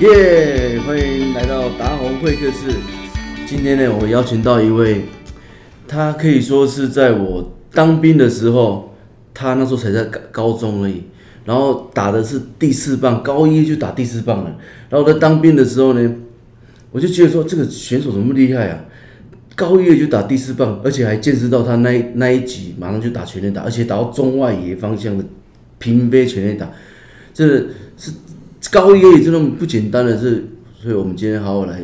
耶！欢迎来到达鸿会客室。今天呢，我邀请到一位，他可以说是在我当兵的时候，他那时候才在高高中而已，然后打的是第四棒，高一就打第四棒了。然后在当兵的时候呢，我就觉得说这个选手怎么厉害啊？高一就打第四棒，而且还见识到他那那一集马上就打全垒打，而且打到中外野方向的平飞全垒打，这是高一也这种不简单的事，所以我们今天好好来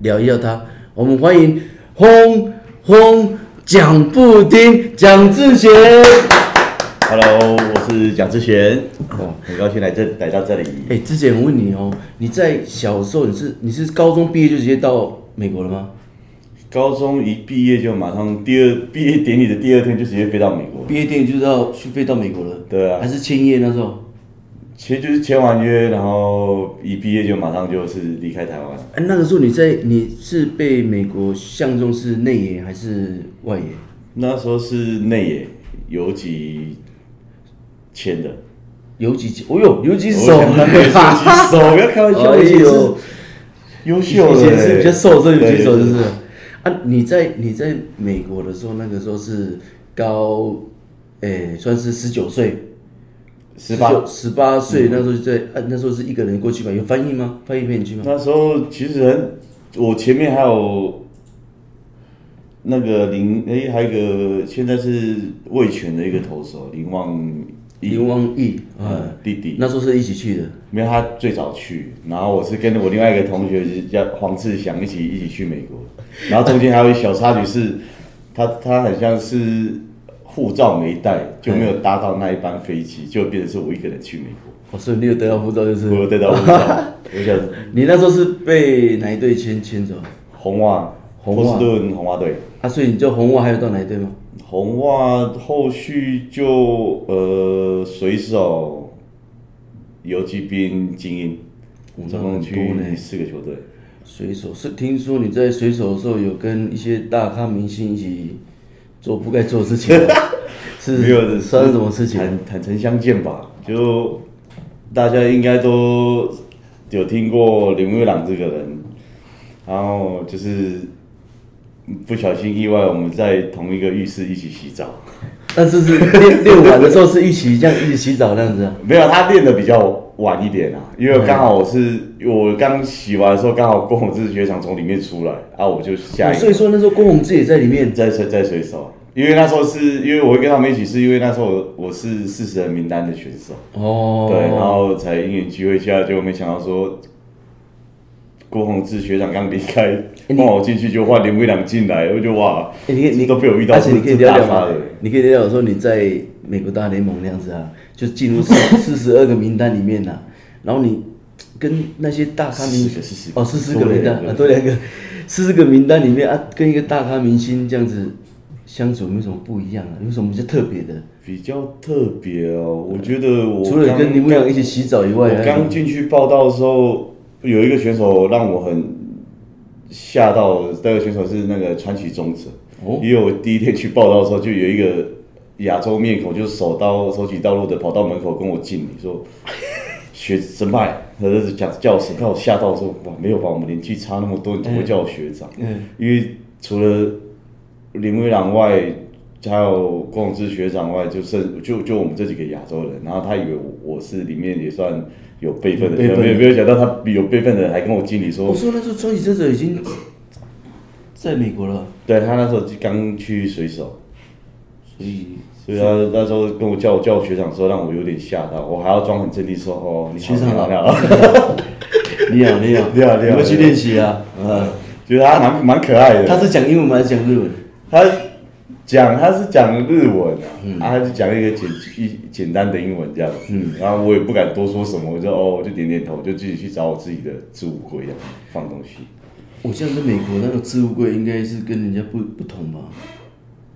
聊一下他。我们欢迎轰轰蒋不丁蒋智贤。Hello，我是蒋智贤，哦，很高兴来这来到这里。哎、欸，之前我问你哦，你在小时候你是你是高中毕业就直接到美国了吗？高中一毕业就马上第二毕业典礼的第二天就直接飞到美国。毕业典礼就是要去飞到美国了。对啊。还是签约那时候？其实就是签完约，然后一毕业就马上就是离开台湾。哎，那个时候你在你是被美国相中是内野还是外野？那时候是内野游击签的。游击？哦呦，游击手，游击手，不要开玩笑，哎呦，优秀的。以前是比较瘦，这游击手就是。啊，你在你在美国的时候，那个时候是高，诶、欸，算是十九岁，十八十八岁，那时候就在，啊，那时候是一个人过去吗？有翻译吗？翻译陪你去吗？那时候其实很，我前面还有那个林，哎、欸，还有一个现在是魏权的一个投手林旺。林旺义，嗯，弟弟，那时候是一起去的，没有他最早去，然后我是跟我另外一个同学叫黄志祥一起一起去美国，然后中间还有一小插曲是，他他很像是护照没带，就没有搭到那一班飞机，就变成是我一个人去美国。哦，所以你有得到护照就是？我有得到护照，我想 你那时候是被哪一队签签走？红袜，波士顿红袜队。啊，所以你就红袜还有到哪一队吗？红袜后续就呃水手、游击兵、精英，总共去四个球队。水手是听说你在水手的时候有跟一些大咖明星一起做不该做的事情，是没有的，发生什么事情？坦坦诚相见吧，就大家应该都有听过林威朗这个人，然后就是。不小心意外，我们在同一个浴室一起洗澡。但是是练 练完的时候是一起这样一起洗澡那样子啊？没有，他练的比较晚一点啊，因为刚好我是我刚洗完的时候，刚好郭宏志学长从里面出来，啊，我就下一、哦。所以说那时候郭宏志也在里面，在在在水手，因为那时候是因为我会跟他们一起，是因为那时候我我是四十人名单的选手哦，对，然后才因缘机会下，就没想到说。郭宏志学长刚离开，换我进去就换林威良进来，我就哇，欸、你你都被我遇到，而且你可以聊聊你可以聊聊说你在美国大联盟那样子啊，就进入四四十二个名单里面呐、啊，然后你跟那些大咖明星哦，四十个名单啊，多两个，四十个名单里面啊，跟一个大咖明星这样子相处有没有什么不一样啊？有什么比较特别的？比较特别哦，我觉得我除了跟林威良一起洗澡以外，我刚进去报道的时候。有一个选手让我很吓到，那个选手是那个川崎宗子。哦，因为我第一天去报道的时候，就有一个亚洲面孔，就手刀手起刀落的跑到门口跟我敬礼，说 学神派，他就是讲叫我神派，我吓到说哇，没有吧，我们年纪差那么多，你怎么会叫我学长？嗯，因为除了林威朗外，还有郭泓志学长外，就剩就就我们这几个亚洲人，然后他以为我是里面也算。有辈分的，没有没有想到他有辈分的人还跟我经理说。我说那时候川崎宗则已经在美国了。对，他那时候刚去水手，所以所以他那时候跟我叫我叫我学长的时候，让我有点吓到，我还要装很镇定说哦，你学长好，你好，你好，你好，你好，你们去练习啊，嗯，觉得他蛮蛮可爱的。他是讲英文还是讲日文？他。讲他是讲日文啊，嗯、啊，他就讲一个简一简单的英文这样，嗯，然后我也不敢多说什么，我就哦，我就点点头，就自己去找我自己的置物柜放东西。我现在在美国那个置物柜应该是跟人家不不同吧？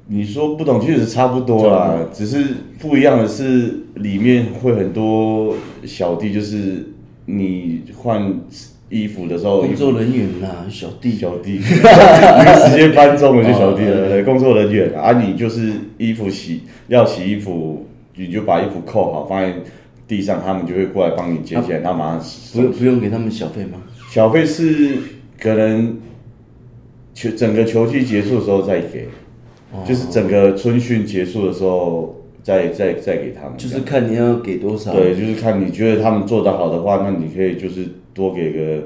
你说不同，确实差不多啦，嗯、只是不一样的是里面会很多小弟，就是你换。衣服的时候，工作人员呐、啊，小弟，小弟，因为时间搬重了就小弟了。对，工作人员啊，你就是衣服洗要洗衣服，你就把衣服扣好，放在地上，他们就会过来帮你捡起来，然后马上不用不用给他们小费吗？小费是可能球整个球季结束的时候再给，哦、就是整个春训结束的时候再再再给他们。就是看你要给多少。对，就是看你觉得他们做得好的话，那你可以就是多给个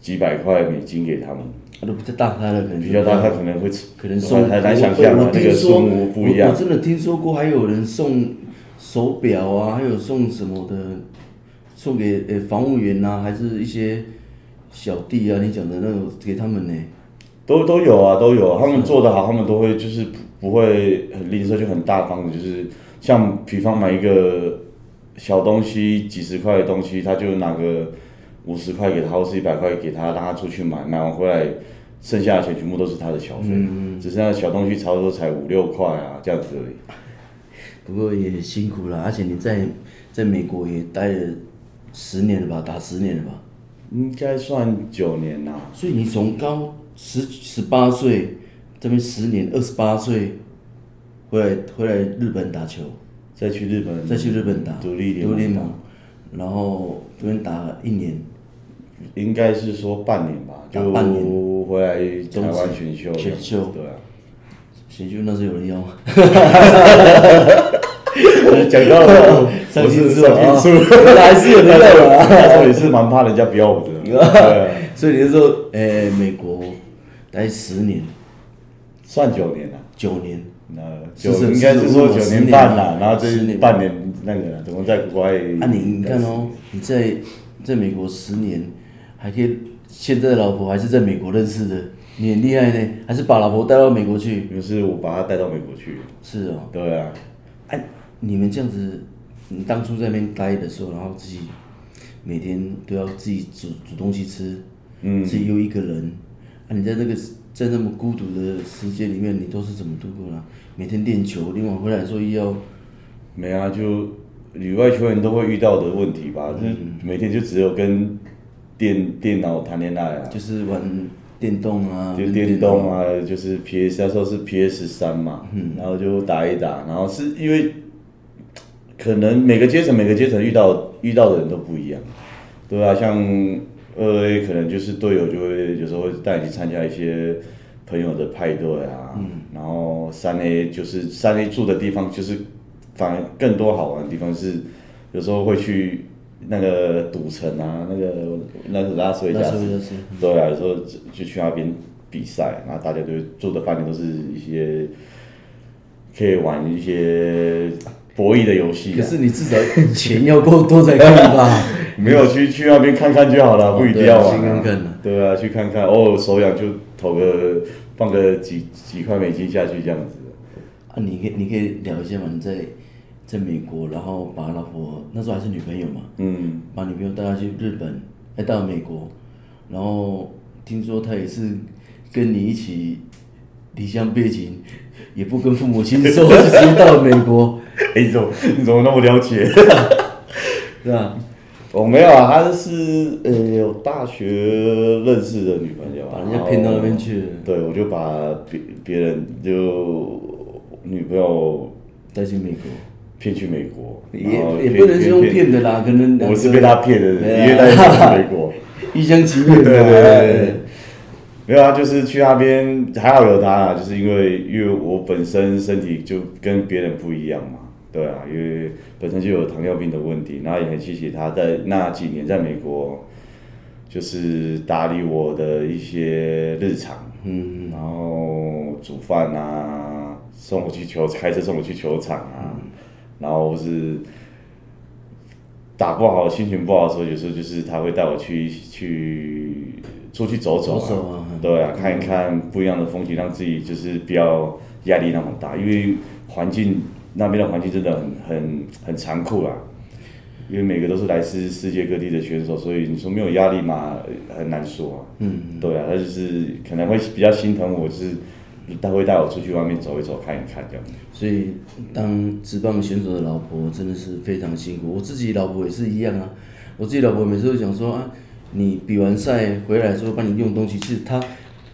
几百块美金给他们。啊，都比较大咖了可能比较大咖可能会可能送，很难想象啊，那个数目不一样。我真的听说过还有人送手表啊，还有送什么的，送给呃防务员呐、啊，还是一些小弟啊，你讲的那种给他们呢？都都有啊，都有。他们做得好，他们都会就是不会很吝啬，就很大方的，就是像比方买一个小东西，几十块的东西，他就拿个。五十块给他，或是一百块给他，让他出去买，买完回来，剩下的钱全部都是他的小费，嗯、只剩下小东西差不多才五六块啊，这样子而已。不过也辛苦了，而且你在在美国也待了十年了吧，打十年了吧？应该算九年啦。所以你从高十十八岁这边十年，二十八岁回来回来日本打球，再去日本，再去日本打独立联盟，然后这边打了一年。应该是说半年吧，就半年回来台湾选秀。选秀对啊，选秀那时候有人要吗？讲到了，我是说还是有人要啊。那时候也是蛮怕人家不要我的。所以你是说，诶，美国待十年，算九年了。九年，那九应该是说九年半了，然后这半年那个，怎么在国外？啊，你你看哦，你在在美国十年。还可以，现在的老婆还是在美国认识的，你很厉害呢，还是把老婆带到美国去？不是我把她带到美国去。是哦。对啊。哎，你们这样子，你当初在那边待的时候，然后自己每天都要自己煮煮东西吃，嗯，自己又一个人，啊，你在那个在那么孤独的时间里面，你都是怎么度过的？每天练球，练完回来说要，没啊，就旅外球员都会遇到的问题吧，嗯、就是每天就只有跟。电电脑谈恋爱啊，就是玩电动啊，就电动啊，就是 PS 那时候是 PS 三嘛，嗯，然后就打一打，然后是因为可能每个阶层每个阶层遇到遇到的人都不一样，对啊，像二 A 可能就是队友就会有时候会带你去参加一些朋友的派对啊，嗯，然后三 A 就是三 A 住的地方就是反而更多好玩的地方是有时候会去。那个赌城啊，那个那个拉斯维加斯，对啊，有时候就去那边比赛，然后大家就住的饭店都是一些可以玩一些博弈的游戏。可是你至少钱要够多才可以吧？没有去去那边看看就好了，不一定要玩。看看对啊，去看看，偶尔手痒就投个放个几几块美金下去这样子。啊，你可以你可以聊一下嘛？你在。在美国，然后把老婆那时候还是女朋友嘛，嗯，把女朋友带她去日本，还到美国，然后听说她也是跟你一起离乡背井，也不跟父母亲说，就直接到了美国。哎，你怎么你怎么那么了解？是啊？我没有啊，他是呃有大学认识的女朋友，把人家骗到那边去。对，我就把别别人就女朋友带去美国。骗去美国，也也不能是用骗的啦，可能我是被他骗的，因为带去美国，一厢情愿。对对对，没有啊，就是去那边还好有他啊，就是因为因为我本身身体就跟别人不一样嘛，对啊，因为本身就有糖尿病的问题，然后也很谢谢他在那几年在美国，就是打理我的一些日常，嗯，然后煮饭啊，送我去球，开车送我去球场啊。然后是打不好，心情不好的时候，有时候就是他会带我去去出去走走对啊，看一看不一样的风景，让自己就是不要压力那么大，因为环境那边的环境真的很很很残酷啊，因为每个都是来自世界各地的选手，所以你说没有压力嘛，很难说啊。嗯，对啊，他就是可能会比较心疼我，就是。他会带我出去外面走一走，看一看这样。所以，当职棒选手的老婆真的是非常辛苦。我自己老婆也是一样啊。我自己老婆每次都讲说啊，你比完赛回来说帮你用东西，其实她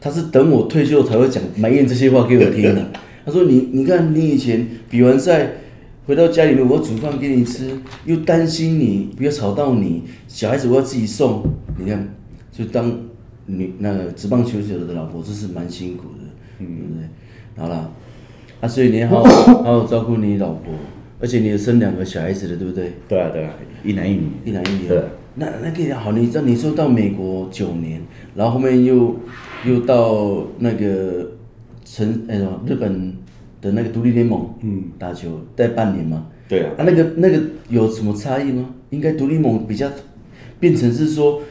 她是等我退休才会讲埋怨这些话给我听的。她说你你看你以前比完赛回到家里面，我煮饭给你吃，又担心你不要吵到你，小孩子我要自己送，你看，就当女那个职棒球手的老婆，这是蛮辛苦的，嗯、对不对？好了，啊，所以你要好 好好照顾你老婆，而且你也生两个小孩子了，对不对？对啊，对啊，一男一女，一男一女。对。那那个好，你知道你说到美国九年，然后后面又又到那个成哎什么日本的那个独立联盟，嗯，打球待半年嘛。对啊。啊，那个那个有什么差异吗？应该独立联盟比较变成是说，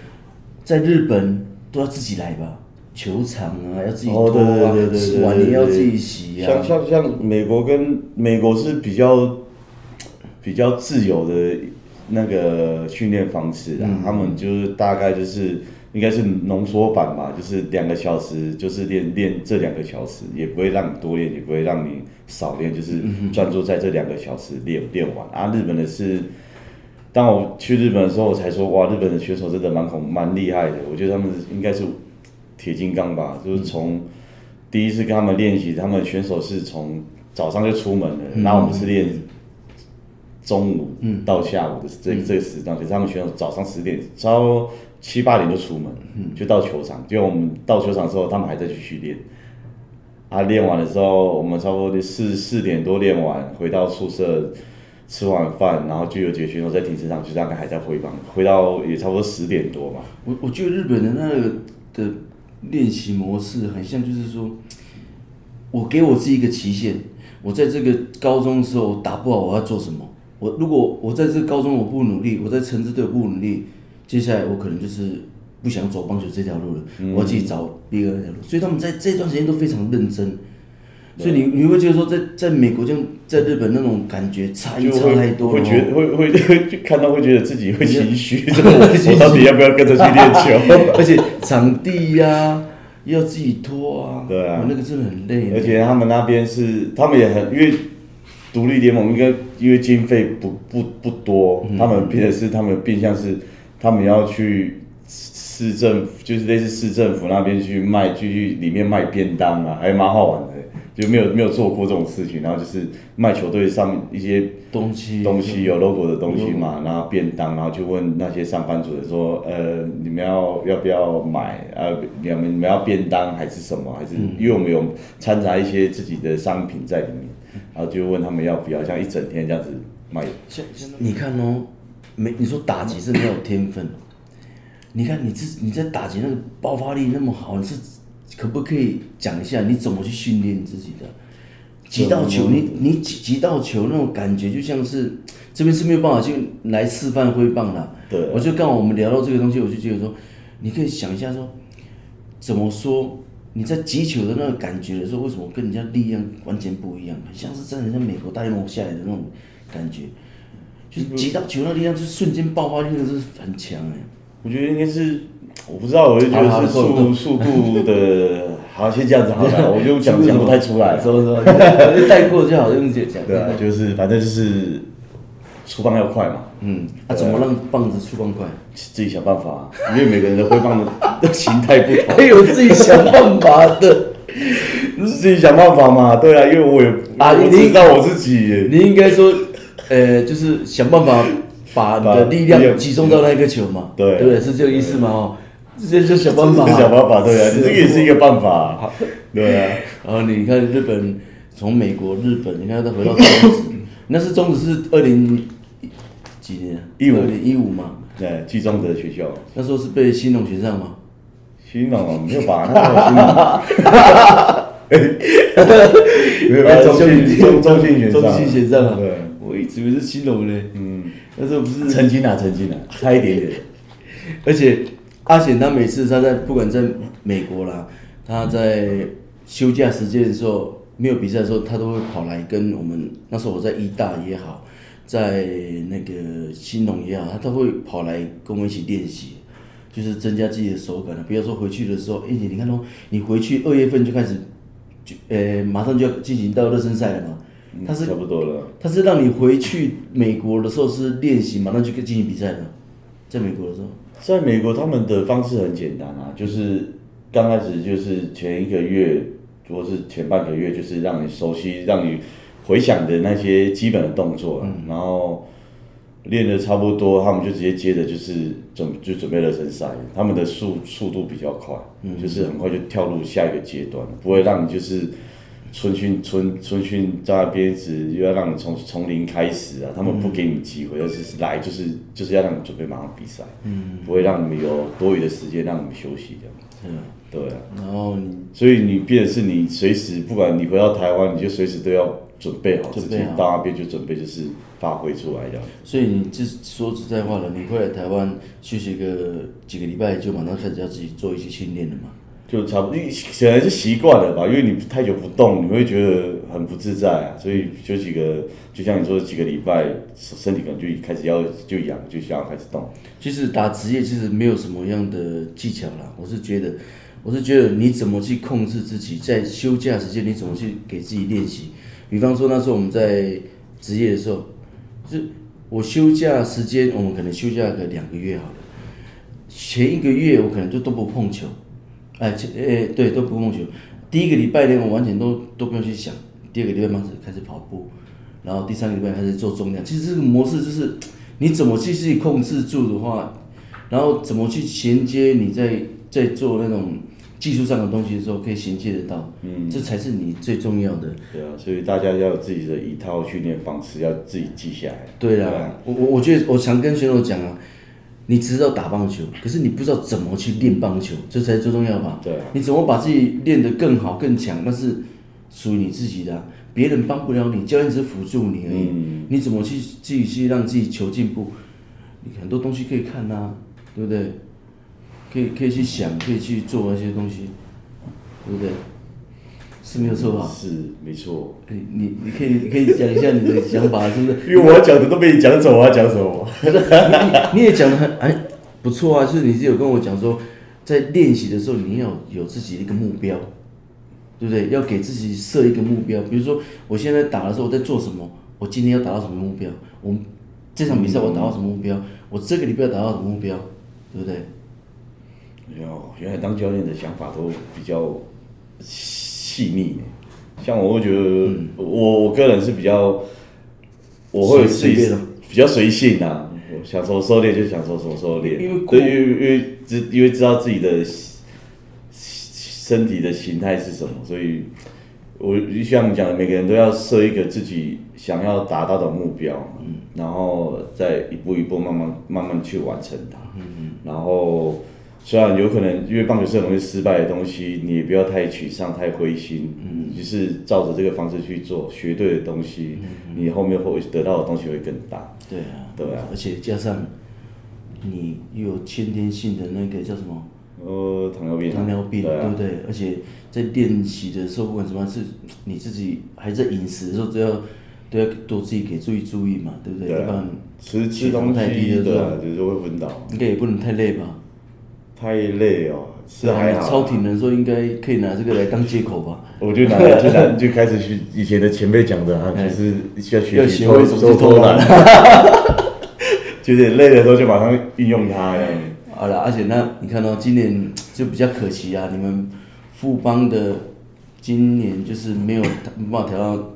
在日本都要自己来吧，球场啊要自己拖啊，洗碗也要自己洗啊。像像像美国跟美国是比较比较自由的。那个训练方式啊，嗯、他们就是大概就是应该是浓缩版吧，就是两个小时，就是练练这两个小时，也不会让你多练，也不会让你少练，就是专注在这两个小时练练完。啊，日本的是，当我去日本的时候，我才说哇，日本的选手真的蛮恐蛮厉害的，我觉得他们应该是铁金刚吧，就是从第一次跟他们练习，他们选手是从早上就出门了，然后我们是练。中午到下午的这个、这个时段，其实他们选手早上十点，超七八点就出门，就到球场。结果我们到球场之后，他们还在继续练。啊，练完的时候，我们差不多四四点多练完，回到宿舍吃完饭，然后就有几个选手在停车场，就大概还在挥棒，回到也差不多十点多吧。我我觉得日本的那个的练习模式很像，就是说，我给我自己一个期限，我在这个高中的时候打不好，我要做什么？我如果我在这个高中我不努力，我在城市队我不努力，接下来我可能就是不想走棒球这条路了，嗯、我要自己找另外一条路。所以他们在这段时间都非常认真。对所以你你会觉得说在，在在美国这样，在日本那种感觉差异差太多了。会觉得会会会看到会觉得自己会心虚，我到底要不要跟着去练球？而且场地呀、啊、要自己拖啊，对啊，那个真的很累。而且他们那边是，他们也很因为。独立联盟应该因为经费不不不多，他们变的是他们变相是，他们要去市政府，就是类似市政府那边去卖，去去里面卖便当啊，还蛮好玩的，就没有没有做过这种事情，然后就是卖球队上面一些东西东西有 logo 的东西嘛，然后便当，然后就问那些上班族的说，呃，你们要要不要买啊？你们你们要便当还是什么？还是因为我们有掺杂一些自己的商品在里面。然后就问他们要不要，像一整天这样子卖。你看哦，没你说打击是没有天分。你看你自你在打击那个爆发力那么好，你是可不可以讲一下你怎么去训练自己的？击到球，你你击击到球那种感觉，就像是这边是没有办法去来示范挥棒的。对。我就刚好我们聊到这个东西，我就觉得说，你可以想一下说，怎么说？你在击球的那个感觉的时候，为什么跟人家力量完全不一样？很像是真的像美国大联盟下来的那种感觉，就是击到球那力量，就瞬间爆发力，真的是很强哎。我觉得应该是，我不知道，我就觉得是速速度的，好，先这样子好了，我就讲讲不太出来，说说，带过就好，用这讲。对啊，就是反正就是。出棒要快嘛，嗯，啊，怎么让棒子出棒快？自己想办法，因为每个人的挥棒的 形态不同，还有自己想办法的，自己想办法嘛，对啊，因为我也啊，你知道我自己，你应该说，呃，就是想办法把你的力量集中到那个球嘛，对，对不对？是这个意思吗？哦，直接就想办法，想办法，对啊，这个也是一个办法，对啊。然 后你看日本，从美国、日本，你看他回到中职，那是中职是二零。几年？一五年一五嘛？对，去中的学校。那时候是被新农选上吗？新农没有吧？那时候兴农。哈 没有中信中中信选上。中信选上啊？对，我一直以为是兴农呢。嗯。那时候不是。曾经啊，曾经啊，差一点点。而且阿贤他每次他在不管在美国啦，他在休假时间的时候没有比赛的时候，他都会跑来跟我们。那时候我在医大也好。在那个兴农也好，他都会跑来跟我们一起练习，就是增加自己的手感了。比如说回去的时候，哎、欸，你看哦，你回去二月份就开始，就呃马上就要进行到热身赛了嘛。他是、嗯、差不多了。他是让你回去美国的时候是练习，马上就可以进行比赛的。在美国的时候，在美国他们的方式很简单啊，就是刚开始就是前一个月或是前半个月，就是让你熟悉，让你。回想的那些基本的动作，嗯、然后练的差不多，他们就直接接着就是准就准备热身赛，他们的速速度比较快，嗯、就是很快就跳入下一个阶段，不会让你就是。春训春春训在那边子又要让你从从零开始啊，他们不给你机会，而是来就是就是要让你准备马上比赛，嗯，不会让你们有多余的时间让你们休息这样，嗯，对啊，然后你所以你变的是你随时不管你回到台湾，你就随时都要准备好自己，到那边就准备就是发挥出来这样。所以你这说实在话了，你回来台湾休息个几个礼拜，就马上开始要自己做一些训练了嘛？就差不多，你显然是习惯了吧，因为你太久不动，你会觉得很不自在啊。所以就几个，就像你说的几个礼拜，身体可能就开始要就痒，就想要开始动。其实打职业其实没有什么样的技巧啦，我是觉得，我是觉得你怎么去控制自己，在休假时间你怎么去给自己练习。比方说那时候我们在职业的时候，是我休假时间，我们可能休假个两个月好了，前一个月我可能就都不碰球。哎，哎，对，都不碰球。第一个礼拜呢，我完全都都不用去想。第二个礼拜开始开始跑步，然后第三个礼拜开始做重量。其实这个模式就是，你怎么去自己控制住的话，然后怎么去衔接你在在做那种技术上的东西的时候，可以衔接得到。嗯，这才是你最重要的。对啊，所以大家要有自己的一套训练方式，要自己记下来。对啊，对啊，我我我觉得我常跟选手讲啊。你只知道打棒球，可是你不知道怎么去练棒球，这才最重要吧？对啊。你怎么把自己练得更好更强？那是属于你自己的，别人帮不了你，教练只是辅助你而已。嗯。你怎么去自己去让自己求进步？你很多东西可以看呐，对不对？可以可以去想，可以去做那些东西，对不对？是没有错吧？是没错。哎，你你可以你可以讲一下你的想法，是不是？因为我要讲的都被你讲走，我要讲什么？你你也讲的很哎不错啊，就是你是有跟我讲说，在练习的时候你要有自己的一个目标，对不对？要给自己设一个目标，比如说我现在打的时候我在做什么？我今天要达到什么目标？我这场比赛我达到什么目标？我这个礼拜达到什么目标？对不对？哦，原来当教练的想法都比较。细腻，像我会觉得，嗯、我我个人是比较，我会自己比较随性啊，想说收敛就想说什么时候练，因为因为因为知因为知道自己的身体的形态是什么，所以我就像你讲的，每个人都要设一个自己想要达到的目标，嗯，然后再一步一步慢慢慢慢去完成它，然后。虽然有可能，因为棒球是很容易失败的东西，你也不要太沮丧、太灰心，嗯，就是照着这个方式去做，学对的东西，嗯、你后面会得到的东西会更大。对啊，对啊，而且加上你又有先天性的那个叫什么？呃，糖尿病。糖尿病，对，不对？而且在练习的时候，不管什么，是你自己还在饮食的时候，都要都要多自己给注意注意嘛，对不对？对啊，吃吃东西太低的时候，就是会昏倒。应该也不能太累吧？太累哦，是还好。超体能说应该可以拿这个来当借口吧？我就拿就拿就开始去以前的前辈讲的啊，就是要学习偷偷偷懒，就是累的时候就马上运用它。好了，而且那你看到今年就比较可惜啊，你们富邦的今年就是没有没办法调到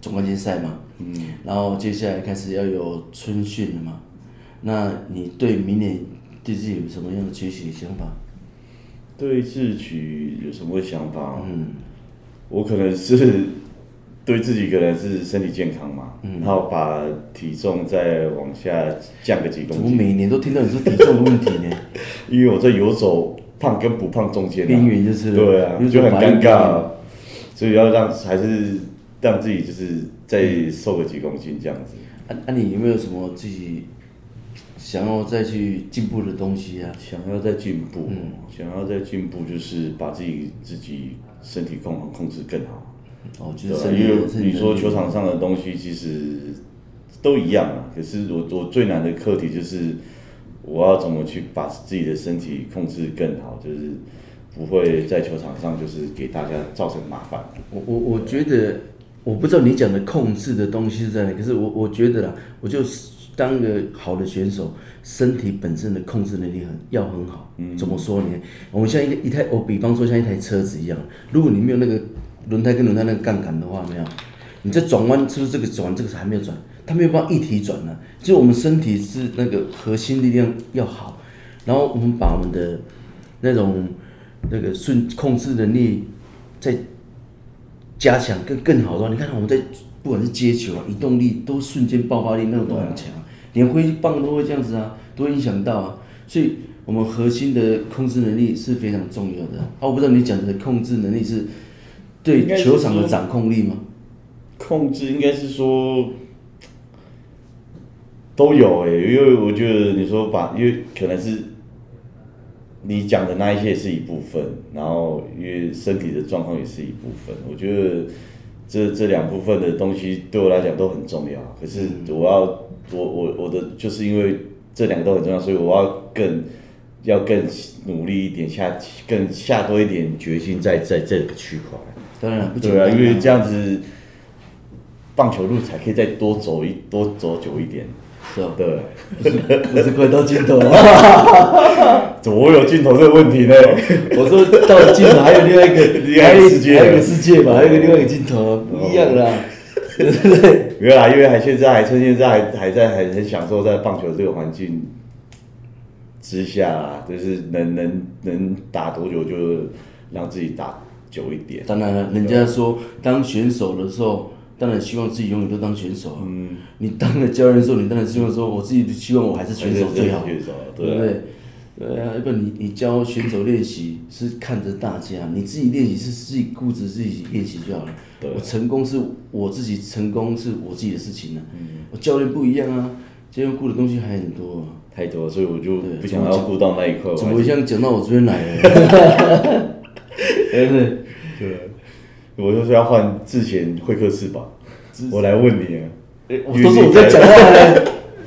总冠军赛嘛。嗯。然后接下来开始要有春训了嘛？那你对明年？对自己有什么样的学习想法？对自己有什么想法？嗯，我可能是对自己可能是身体健康嘛，嗯，然后把体重再往下降个几公斤。我每年都听到你说体重的问题呢，因为我在游走胖跟不胖中间，边缘就是对啊，就很尴尬，所以要让还是让自己就是再瘦个几公斤这样子。那、你有没有什么自己？想要再去进步的东西啊，想要再进步，嗯，想要再进步，就是把自己自己身体控控制更好。哦，就是因为你说球场上的东西其实都一样啊，可是我我最难的课题就是我要怎么去把自己的身体控制更好，就是不会在球场上就是给大家造成麻烦。我我我觉得我不知道你讲的控制的东西是在哪，可是我我觉得啦，我就是。当个好的选手，身体本身的控制能力很要很好。嗯，怎么说呢？我们像一个一台，我比方说像一台车子一样，如果你没有那个轮胎跟轮胎那个杠杆的话，没有，你在转弯是不是这个转这个还没有转，它没有办法一体转呢、啊？就我们身体是那个核心力量要好，然后我们把我们的那种那个顺控制能力再加强更更好的话，你看我们在不管是接球啊、移动力都瞬间爆发力那种都很强，连挥棒都会这样子啊，都会影响到啊，所以。我们核心的控制能力是非常重要的。啊，我不知道你讲的控制能力是对球场的掌控力吗？控制应该是说 都有诶，因为我觉得你说把，因为可能是你讲的那一些是一部分，然后因为身体的状况也是一部分。我觉得这这两部分的东西对我来讲都很重要。可是我要我我我的就是因为这两个都很重要，所以我要更。要更努力一点，下更下多一点决心在在这个区块。当然，对啊，因为这样子棒球路才可以再多走一多走久一点。是啊，对，不是不是快到尽头了？怎么会有尽头这个问题呢？我说到了尽头还有另外一个 还有世界，还有个世界嘛，还有个另外一个尽头，不一样啦。对不对？没有啦，因为还现在还趁现在还还在还很享受在棒球这个环境。之下，就是能能能打多久就让自己打久一点。当然了，人家说当选手的时候，当然希望自己永远都当选手。嗯。你当了教练的时候，你当然希望说，我自己希望我还是选手最好，对不对？对啊，要不然你你教选手练习是看着大家，你自己练习是自己顾着自己练习就好了。对。我成功是我自己成功是我自己的事情呢。嗯。我教练不一样啊，教练顾的东西还很多啊。太多，所以我就不想要顾到那一块。怎么像讲到我这边来了？对对对，我就是要换之前会客室吧。我来问你啊，都是我在讲话。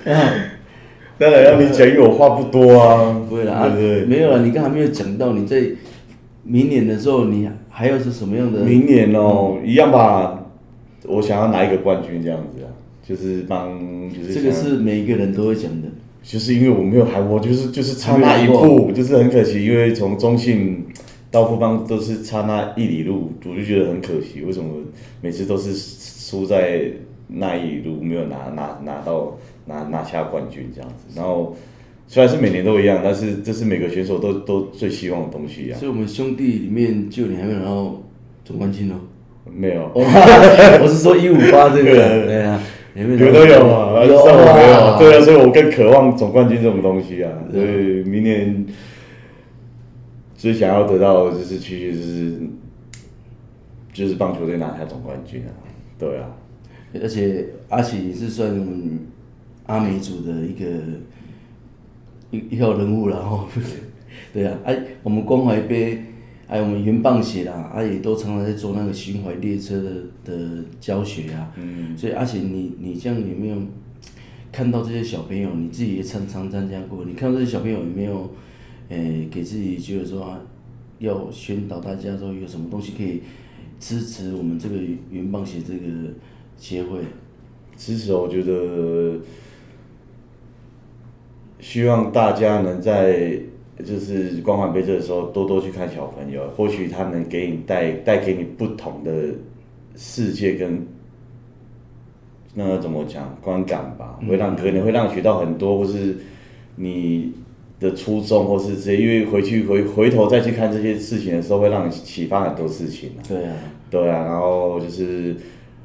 当然要你讲，因为我话不多啊。不会啦，对对，没有了。你刚才没有讲到你在明年的时候，你还有是什么样的？明年哦，一样吧。我想要拿一个冠军这样子啊，就是帮，就是这个是每一个人都会讲的。就是因为我没有还我，就是就是差那一步，就是很可惜。因为从中信到富邦都是差那一里路，我就觉得很可惜。为什么每次都是输在那一里路，没有拿拿拿到拿拿下冠军这样子？然后虽然是每年都一样，但是这是每个选手都都最希望的东西啊。所以我们兄弟里面就你还没有拿到总冠军哦？没有，我是说一五八这个，对啊。有都有嘛，有啊，没有，对啊，所以我更渴望总冠军这种东西啊，所以明年最想要得到的就是其实就是就是棒球队拿下总冠军啊，对啊，而且阿喜是算阿美组的一个一一号人物了哦，对啊，哎，我们关怀杯。还有我们云棒协啦，阿、啊、也都常常在做那个巡回列车的的教学啊。嗯。所以阿贤你你这样有没有看到这些小朋友？你自己也常常参加过，你看到这些小朋友有没有？诶、欸，给自己觉得说啊，要宣导大家说有什么东西可以支持我们这个云棒协这个协会？支持，我觉得希望大家能在。就是光环杯这个时候，多多去看小朋友，或许他能给你带带给你不同的世界跟那个怎么讲观感吧，会让可能会让你学到很多，或是你的初衷，或是这些，因为回去回回头再去看这些事情的时候，会让你启发很多事情。对啊，对啊，然后就是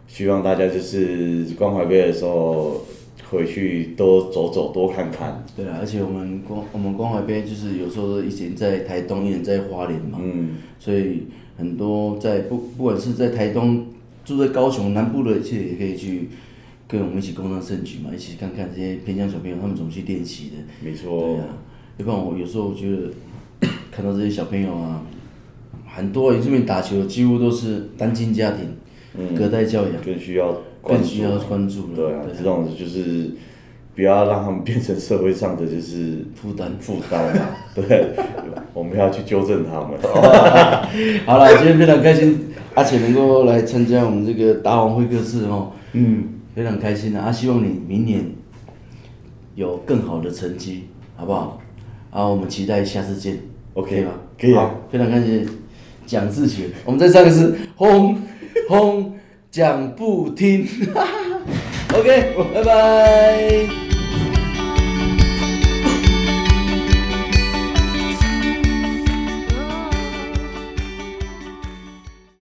希望大家就是光环杯的时候。回去多走走，多看看。对啊，而且我们光我们关怀杯就是有时候以前在台东，一人在花莲嘛，嗯，所以很多在不不管是在台东住在高雄南部的，其实也可以去跟我们一起共襄盛举嘛，一起看看这些偏乡小朋友他们怎么去练习的。没错。对啊，要不然我有时候我觉得 看到这些小朋友啊，很多这边打球几乎都是单亲家庭，嗯，隔代教养，更需要。更需要关注了。对啊，这种就是不要让他们变成社会上的就是负担负担嘛。对，我们要去纠正他们。好了，今天非常开心，阿且能够来参加我们这个达王会客室哦。嗯，非常开心啊！希望你明年有更好的成绩，好不好？啊，我们期待下次见。OK 吗？可以啊。非常感谢蒋志权，我们再上一次轰轰。讲不听。OK，拜拜。